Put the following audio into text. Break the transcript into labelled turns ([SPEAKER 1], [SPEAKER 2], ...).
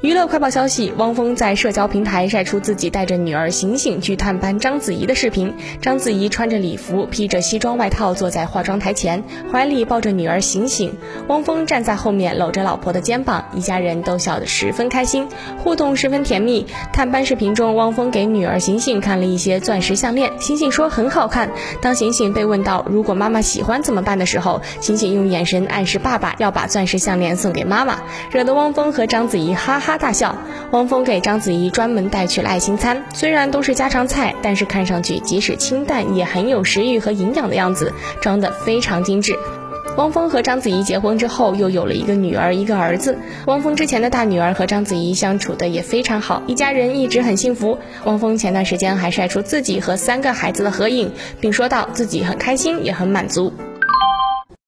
[SPEAKER 1] 娱乐快报消息：汪峰在社交平台晒出自己带着女儿醒醒去探班章子怡的视频。章子怡穿着礼服，披着西装外套，坐在化妆台前，怀里抱着女儿醒醒。汪峰站在后面搂着老婆的肩膀，一家人都笑得十分开心，互动十分甜蜜。探班视频中，汪峰给女儿醒醒看了一些钻石项链，醒醒说很好看。当醒醒被问到如果妈妈喜欢怎么办的时候，醒醒用眼神暗示爸爸要把钻石项链送给妈妈，惹得汪峰和章子怡哈哈。大笑，汪峰给章子怡专门带去了爱心餐，虽然都是家常菜，但是看上去即使清淡也很有食欲和营养的样子，装的非常精致。汪峰和章子怡结婚之后，又有了一个女儿，一个儿子。汪峰之前的大女儿和章子怡相处的也非常好，一家人一直很幸福。汪峰前段时间还晒出自己和三个孩子的合影，并说道自己很开心，也很满足。